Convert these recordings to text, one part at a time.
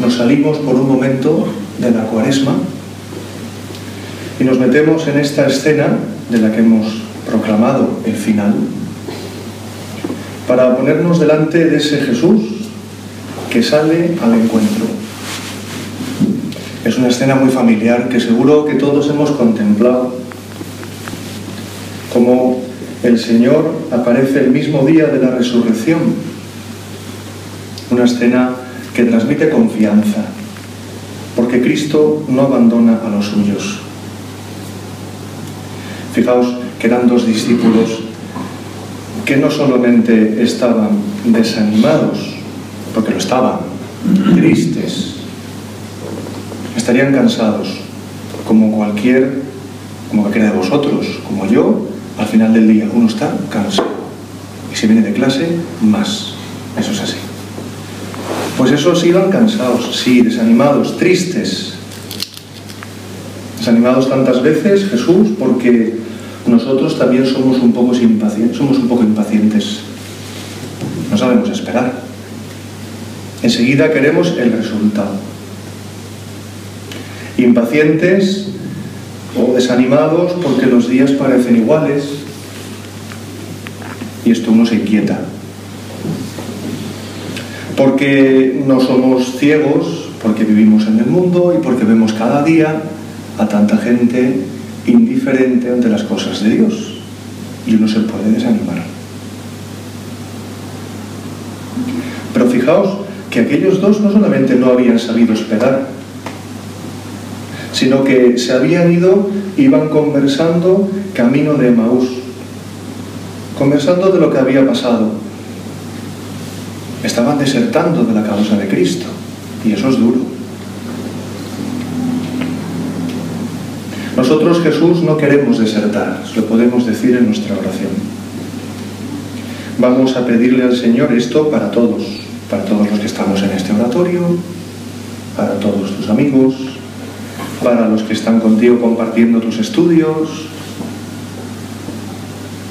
nos salimos por un momento de la cuaresma y nos metemos en esta escena de la que hemos proclamado el final para ponernos delante de ese Jesús que sale al encuentro. Es una escena muy familiar que seguro que todos hemos contemplado, como el Señor aparece el mismo día de la resurrección. Una escena que transmite confianza, porque Cristo no abandona a los suyos. Fijaos que eran dos discípulos que no solamente estaban desanimados, porque lo estaban, tristes, estarían cansados, como cualquier, como cualquiera de vosotros, como yo, al final del día uno está cansado. Y si viene de clase, más. Pues esos iban cansados, sí, desanimados, tristes. Desanimados tantas veces, Jesús, porque nosotros también somos un poco impacientes, somos un poco impacientes. No sabemos esperar. Enseguida queremos el resultado. Impacientes o desanimados porque los días parecen iguales y esto uno se inquieta. Porque no somos ciegos, porque vivimos en el mundo y porque vemos cada día a tanta gente indiferente ante las cosas de Dios y uno se puede desanimar. Pero fijaos que aquellos dos no solamente no habían sabido esperar, sino que se habían ido, iban conversando camino de Maús, conversando de lo que había pasado. Estaban desertando de la causa de Cristo, y eso es duro. Nosotros, Jesús, no queremos desertar, lo podemos decir en nuestra oración. Vamos a pedirle al Señor esto para todos, para todos los que estamos en este oratorio, para todos tus amigos, para los que están contigo compartiendo tus estudios,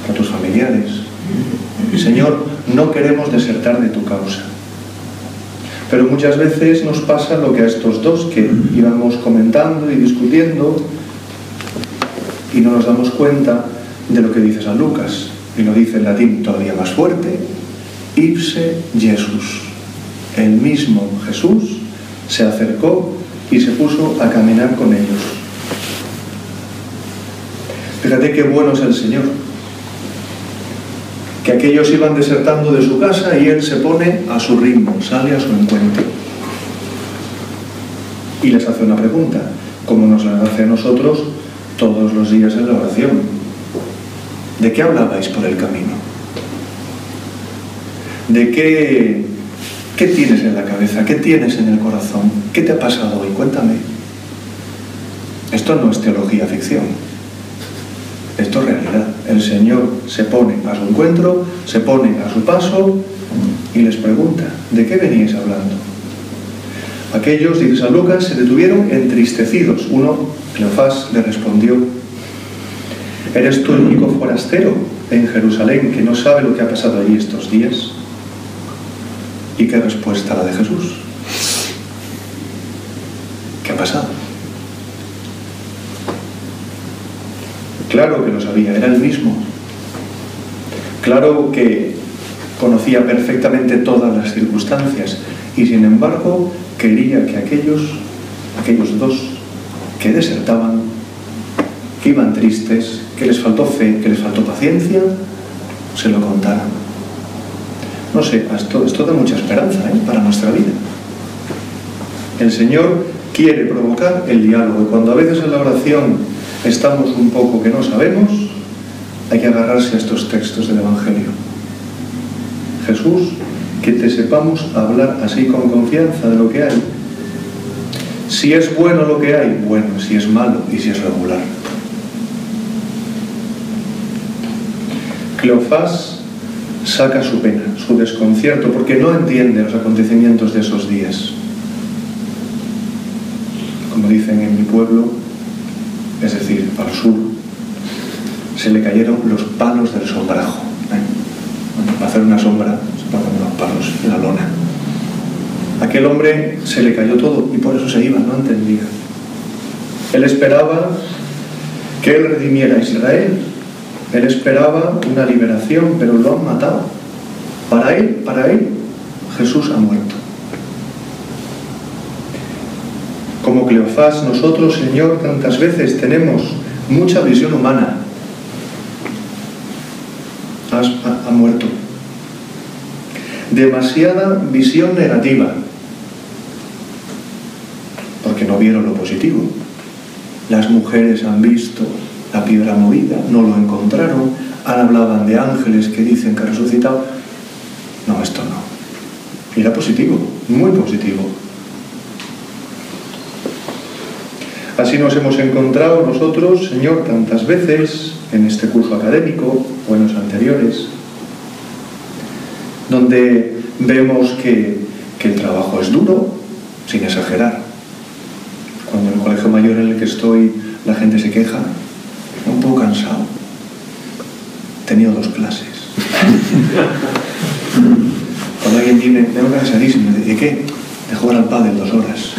para tus familiares. Señor, no queremos desertar de tu causa. Pero muchas veces nos pasa lo que a estos dos que íbamos comentando y discutiendo y no nos damos cuenta de lo que dice San Lucas. Y lo dice en latín todavía más fuerte, ipse Jesús. El mismo Jesús se acercó y se puso a caminar con ellos. Fíjate qué bueno es el Señor. Que aquellos iban desertando de su casa y Él se pone a su ritmo, sale a su encuentro. Y les hace una pregunta, como nos la hace a nosotros todos los días en la oración. ¿De qué hablabais por el camino? ¿De qué, qué tienes en la cabeza? ¿Qué tienes en el corazón? ¿Qué te ha pasado hoy? Cuéntame. Esto no es teología ficción. Esto es realidad. El Señor se pone a su encuentro, se pone a su paso y les pregunta, ¿de qué veníais hablando? Aquellos, dice San Lucas, se detuvieron entristecidos. Uno Cleofás le respondió, ¿eres tú el único forastero en Jerusalén que no sabe lo que ha pasado allí estos días? ¿Y qué respuesta la de Jesús? ¿Qué ha pasado? Claro que lo sabía, era el mismo. Claro que conocía perfectamente todas las circunstancias y sin embargo quería que aquellos, aquellos dos que desertaban, que iban tristes, que les faltó fe, que les faltó paciencia, se lo contaran. No sé, esto, da mucha esperanza ¿eh? para nuestra vida. El Señor quiere provocar el diálogo y cuando a veces en la oración estamos un poco que no sabemos, hay que agarrarse a estos textos del Evangelio. Jesús, que te sepamos hablar así con confianza de lo que hay, si es bueno lo que hay, bueno, si es malo y si es regular. Cleofás saca su pena, su desconcierto, porque no entiende los acontecimientos de esos días. Como dicen en mi pueblo, es decir, al sur, se le cayeron los palos del sombrajo. ¿eh? para hacer una sombra se ponen los palos en la lona. Aquel hombre se le cayó todo y por eso se iba, no entendía. Él esperaba que él redimiera a Israel. Él esperaba una liberación, pero lo han matado. Para él, para él, Jesús ha muerto. Como Cleofás, nosotros, Señor, tantas veces tenemos mucha visión humana. ha, ha muerto. Demasiada visión negativa, porque no vieron lo positivo. Las mujeres han visto la piedra movida, no lo encontraron, ahora hablaban de ángeles que dicen que ha resucitado. No, esto no. Era positivo, muy positivo. Así nos hemos encontrado nosotros, Señor, tantas veces en este curso académico o en los anteriores, donde vemos que, que el trabajo es duro, sin exagerar, cuando en el colegio mayor en el que estoy la gente se queja, un poco cansado. Tenido dos clases. Cuando alguien viene, tengo cansadísimo, ¿de qué? De jugar al pádel dos horas.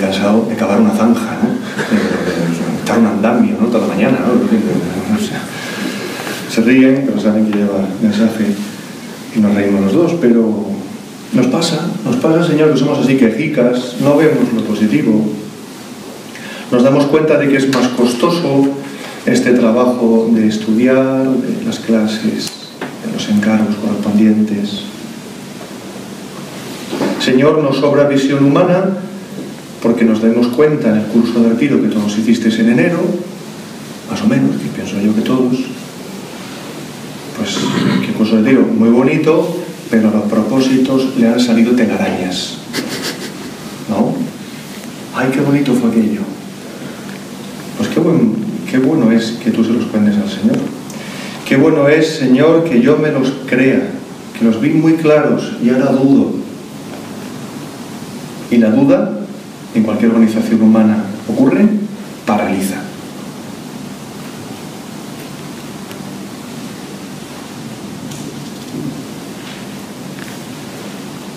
Cansado de cavar una zanja, ¿no? Estar un andamio, ¿no? Toda la mañana, ¿no? Se ríen, pero saben que lleva mensaje y nos reímos los dos, pero nos pasa, nos pasa, Señor, que somos así quejicas, no vemos lo positivo. Nos damos cuenta de que es más costoso este trabajo de estudiar, de las clases, de los encargos correspondientes. Señor, nos sobra visión humana porque nos damos cuenta en el curso de retiro que todos hicisteis en enero, más o menos, que pienso yo que todos, pues que curso de retiro muy bonito, pero los propósitos le han salido telarañas. ¿No? ¡Ay, qué bonito fue aquello! Pues qué, qué bueno es que tú se los cuentes al Señor. Qué bueno es, Señor, que yo me los crea, que los vi muy claros y ahora dudo. Y la duda, en cualquier organización humana ocurre, paraliza.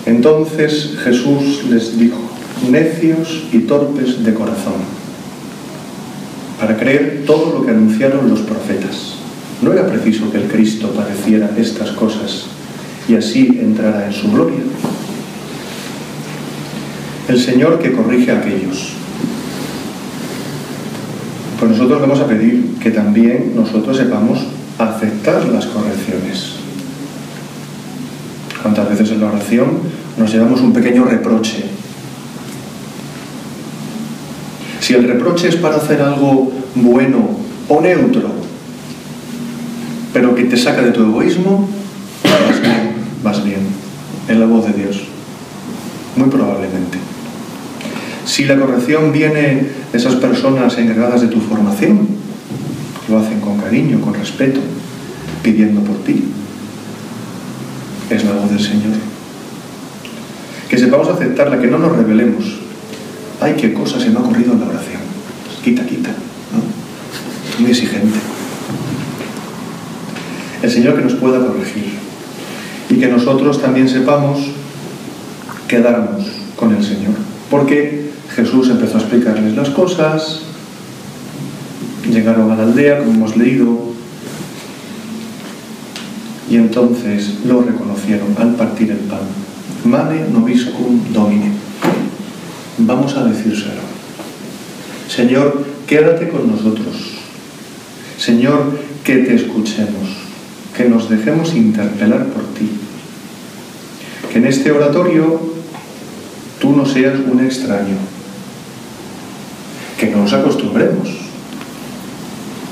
Entonces Jesús les dijo, necios y torpes de corazón, para creer todo lo que anunciaron los profetas. ¿No era preciso que el Cristo padeciera estas cosas y así entrara en su gloria? El Señor que corrige a aquellos. Pues nosotros vamos a pedir que también nosotros sepamos aceptar las correcciones. ¿Cuántas veces en la oración nos llevamos un pequeño reproche? Si el reproche es para hacer algo bueno o neutro, pero que te saca de tu egoísmo, vas bien, vas bien, en la voz de Dios. Muy probablemente. Si la corrección viene de esas personas encargadas de tu formación, lo hacen con cariño, con respeto, pidiendo por ti, es la voz del Señor. Que sepamos aceptarla, que no nos rebelemos. Ay, qué cosa se me ha ocurrido en la oración. Quita, quita. ¿no? Muy exigente. El Señor que nos pueda corregir. Y que nosotros también sepamos quedarnos con el Señor. Porque Jesús empezó a explicarles las cosas, llegaron a la aldea, como hemos leído, y entonces lo reconocieron al partir el pan. Mane nobiscum domine. Vamos a decírselo. Señor, quédate con nosotros. Señor, que te escuchemos, que nos dejemos interpelar por ti. Que en este oratorio tú no seas un extraño. Que no nos acostumbremos.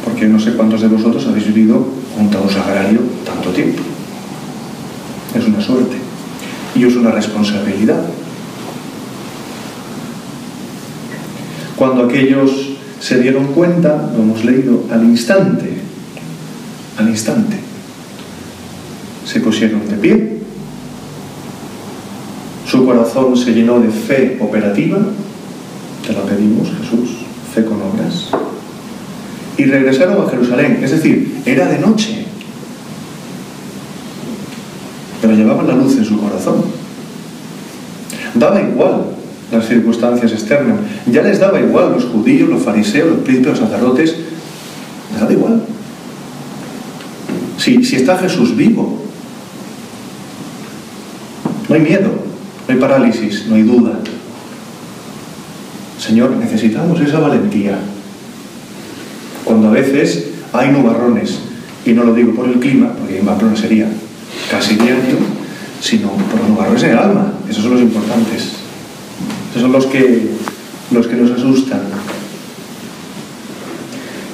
Porque no sé cuántos de vosotros habéis vivido junto a un sagrario tanto tiempo. Es una suerte y es una responsabilidad. Cuando aquellos se dieron cuenta, lo hemos leído, al instante, al instante, se pusieron de pie, su corazón se llenó de fe operativa, pedimos Jesús, fe con obras, y regresaron a Jerusalén. Es decir, era de noche, pero llevaban la luz en su corazón. Daba igual las circunstancias externas. Ya les daba igual los judíos, los fariseos, los príncipes, los sacerdotes. Les daba igual. Si, si está Jesús vivo, no hay miedo, no hay parálisis, no hay duda. Señor, necesitamos esa valentía. Cuando a veces hay nubarrones, y no lo digo por el clima, porque Pamplona sería casi diario, sino por los nubarrones en el alma. Esos son los importantes. Esos son los que, los que nos asustan.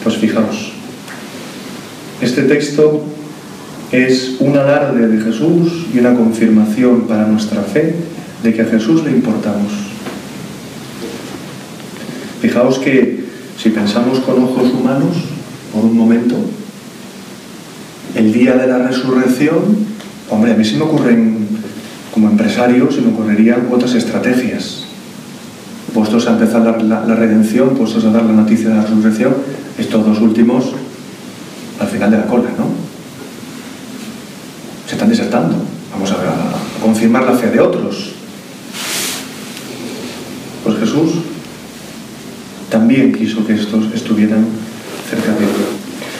Pues fijaos, este texto es un alarde de Jesús y una confirmación para nuestra fe de que a Jesús le importamos. Fijaos que si pensamos con ojos humanos, por un momento, el día de la resurrección, hombre, a mí se me ocurren, como empresario, se me ocurrirían otras estrategias. Puestos a empezar la, la redención, puestos a dar la noticia de la resurrección, estos dos últimos al final de la cola, ¿no? Se están desertando. Vamos a, a confirmar la fe de otros. Pues Jesús también quiso que estos estuvieran cerca de él.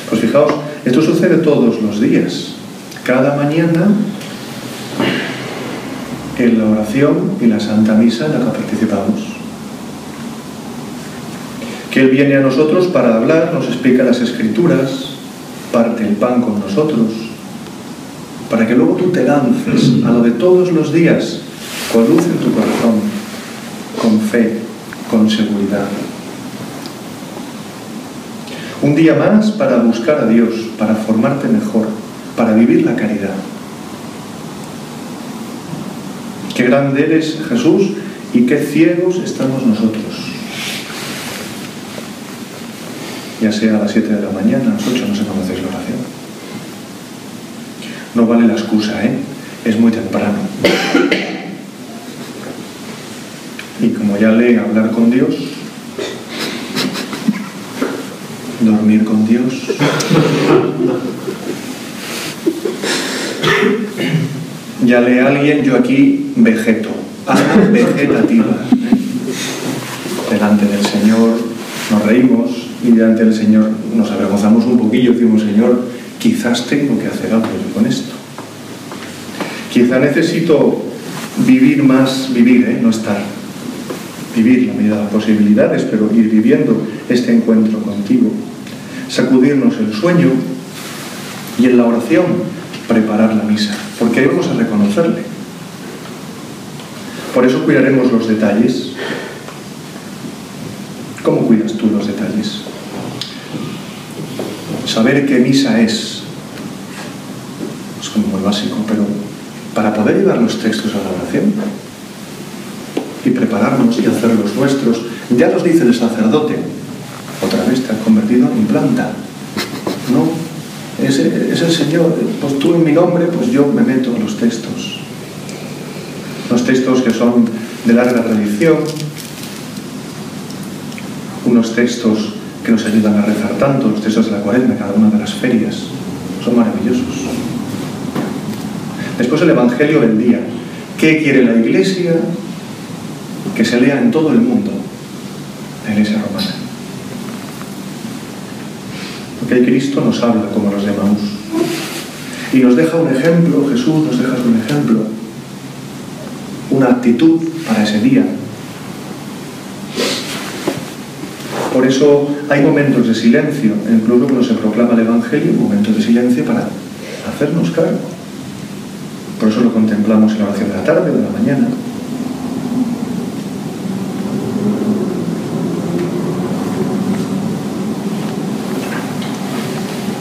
Pues fijaos, esto sucede todos los días. Cada mañana en la oración y la Santa Misa en la que participamos. Que Él viene a nosotros para hablar, nos explica las escrituras, parte el pan con nosotros, para que luego tú te lances a lo de todos los días, con luz en tu corazón, con fe, con seguridad. Un día más para buscar a Dios, para formarte mejor, para vivir la caridad. Qué grande eres Jesús y qué ciegos estamos nosotros. Ya sea a las 7 de la mañana, a las 8, no sé cuándo hacéis la oración. No vale la excusa, ¿eh? Es muy temprano. Y como ya lee hablar con Dios, dormir con Dios. Ya lee alguien, yo aquí vegeto, alma vegetativa. ¿eh? Delante del Señor nos reímos y delante del Señor nos avergonzamos un poquillo, decimos, Señor, quizás tengo que hacer algo con esto. Quizá necesito vivir más, vivir, ¿eh? no estar. Vivir la medida de las posibilidades, pero ir viviendo este encuentro contigo. Sacudirnos el sueño y en la oración preparar la misa, porque ahí vamos a reconocerle. Por eso cuidaremos los detalles. ¿Cómo cuidas tú los detalles? Saber qué misa es es como muy básico, pero para poder llevar los textos a la oración y prepararnos y hacerlos nuestros, ya los dice el sacerdote, otra vez te has convertido en planta. No, es, es el Señor, pues tú en mi nombre, pues yo me meto en los textos. Los textos que son de larga tradición, unos textos que nos ayudan a rezar tanto, los textos de la cuaresma, cada una de las ferias, son maravillosos. Después el Evangelio del día. ¿Qué quiere la Iglesia? Que se lea en todo el mundo, la Iglesia romana. Porque Cristo nos habla como los de. Y nos deja un ejemplo, Jesús nos deja un ejemplo, una actitud para ese día. Por eso hay momentos de silencio, incluso cuando se proclama el Evangelio, momentos de silencio para hacernos cargo. Por eso lo contemplamos en la oración de la tarde o de la mañana.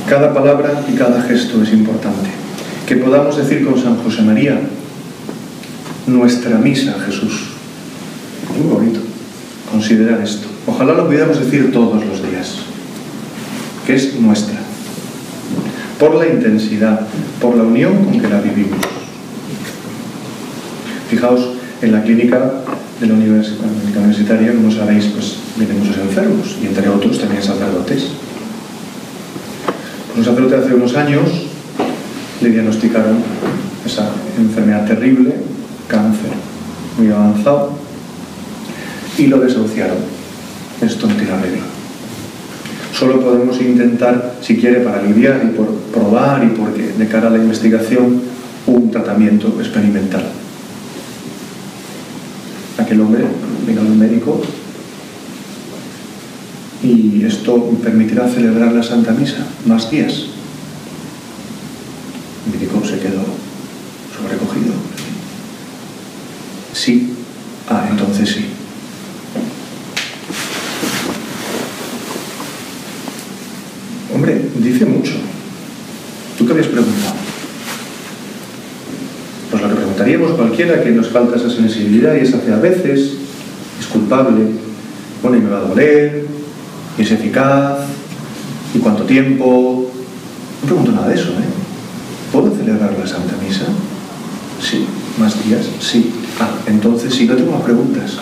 Cada palabra y cada gesto es importante. Que podamos decir con San José María, nuestra misa, Jesús. Muy bonito considerar esto. Ojalá lo pudiéramos decir todos los días, que es nuestra, por la intensidad, por la unión con que la vivimos. Fijaos, en la clínica de la universitaria, como sabéis, pues vienen muchos enfermos y entre otros también sacerdotes. Un sacerdote hace unos años le diagnosticaron esa enfermedad terrible, cáncer. muy avanzado, y lo desahuciaron. Esto no tiene. Solo podemos intentar, si quiere, para aliviar y por probar y porque de cara a la investigación, un tratamiento experimental. Aquel hombre vino al médico y esto permitirá celebrar la Santa Misa más días. Médico se quedó sobrecogido. Sí, ah, entonces sí. Hombre, dice mucho. ¿Tú qué habías preguntado? Pues lo que preguntaríamos cualquiera que nos falta esa sensibilidad y esa fe a veces es culpable. Bueno, y me va a doler, y es eficaz, y cuánto tiempo. No pregunto nada de eso, ¿eh? ¿Puedo celebrar la Santa Misa? Sí. ¿Más días? Sí. Ah, entonces sí, no tengo más preguntas.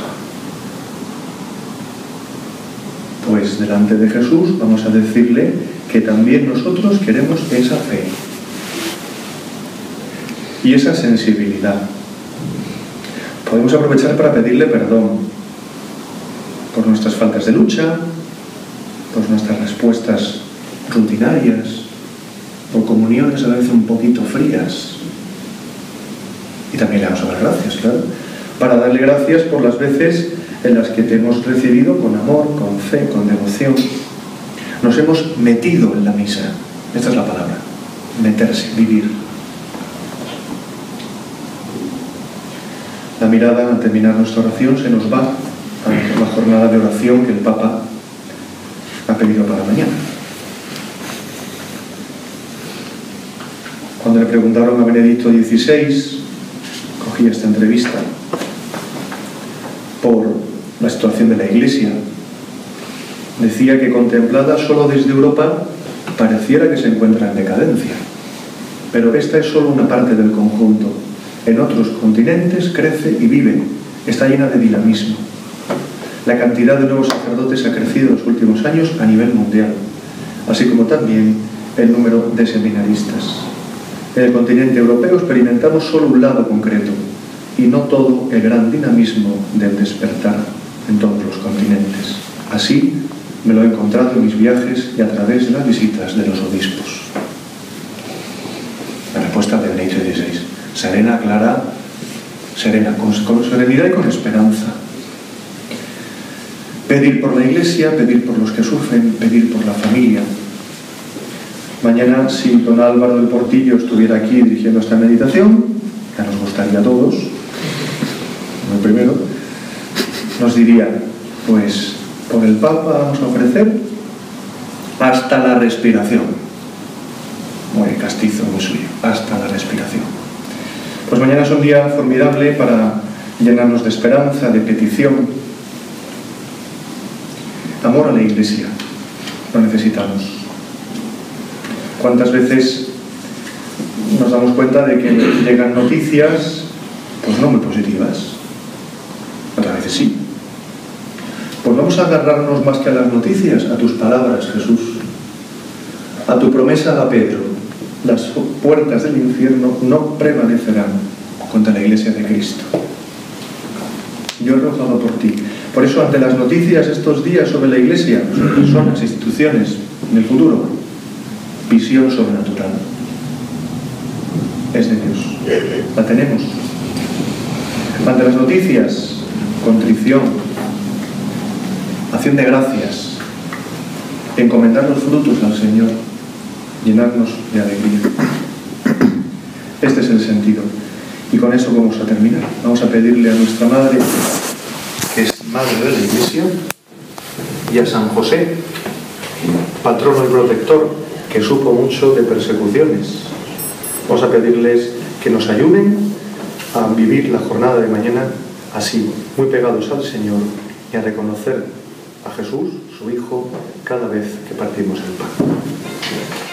Pues delante de Jesús vamos a decirle que también nosotros queremos esa fe y esa sensibilidad. Podemos aprovechar para pedirle perdón por nuestras faltas de lucha, por nuestras respuestas rutinarias, por comuniones a veces un poquito frías. Y también le vamos a dar gracias, claro, para darle gracias por las veces en las que te hemos recibido con amor, con fe, con devoción. Nos hemos metido en la misa. Esta es la palabra. Meterse, vivir. La mirada al terminar nuestra oración se nos va a la jornada de oración que el Papa pedido para mañana. Cuando le preguntaron a Benedicto XVI, cogí esta entrevista por la situación de la Iglesia. Decía que contemplada solo desde Europa pareciera que se encuentra en decadencia, pero esta es solo una parte del conjunto. En otros continentes crece y vive, está llena de dinamismo. La cantidad de nuevos sacerdotes ha crecido en los últimos años a nivel mundial, así como también el número de seminaristas. En el continente europeo experimentamos solo un lado concreto y no todo el gran dinamismo del despertar en todos los continentes. Así me lo he encontrado en mis viajes y a través de las visitas de los obispos. La respuesta de Benito XVI. Serena, clara, serena, con, con serenidad y con esperanza Pedir por la iglesia, pedir por los que sufren, pedir por la familia. Mañana, si don Álvaro del Portillo estuviera aquí dirigiendo esta meditación, que nos gustaría a todos, el primero, nos diría, pues por el Papa vamos a ofrecer hasta la respiración. Muy castizo, muy suyo, hasta la respiración. Pues mañana es un día formidable para llenarnos de esperanza, de petición, amor a la iglesia. Lo necesitamos. ¿Cuántas veces nos damos cuenta de que llegan noticias, pues no muy positivas? Otras veces sí. Pues vamos a agarrarnos más que a las noticias, a tus palabras, Jesús. A tu promesa a Pedro. Las puertas del infierno no prevalecerán contra la iglesia de Cristo. Yo he rogado por ti. Por eso, ante las noticias estos días sobre la Iglesia, sobre personas, instituciones, en el futuro, visión sobrenatural. Es de Dios. La tenemos. Ante las noticias, contrición, acción de gracias, encomendar los frutos al Señor, llenarnos de alegría. Este es el sentido. Y con eso vamos a terminar. Vamos a pedirle a nuestra Madre madre de la Iglesia, y a San José, patrono y protector, que supo mucho de persecuciones. Vamos a pedirles que nos ayuden a vivir la jornada de mañana así, muy pegados al Señor y a reconocer a Jesús, su Hijo, cada vez que partimos el pan.